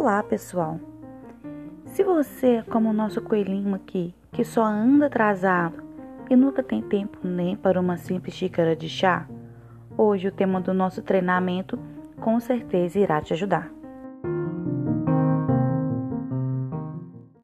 Olá, pessoal! Se você como o nosso coelhinho aqui, que só anda atrasado e nunca tem tempo nem para uma simples xícara de chá, hoje o tema do nosso treinamento com certeza irá te ajudar.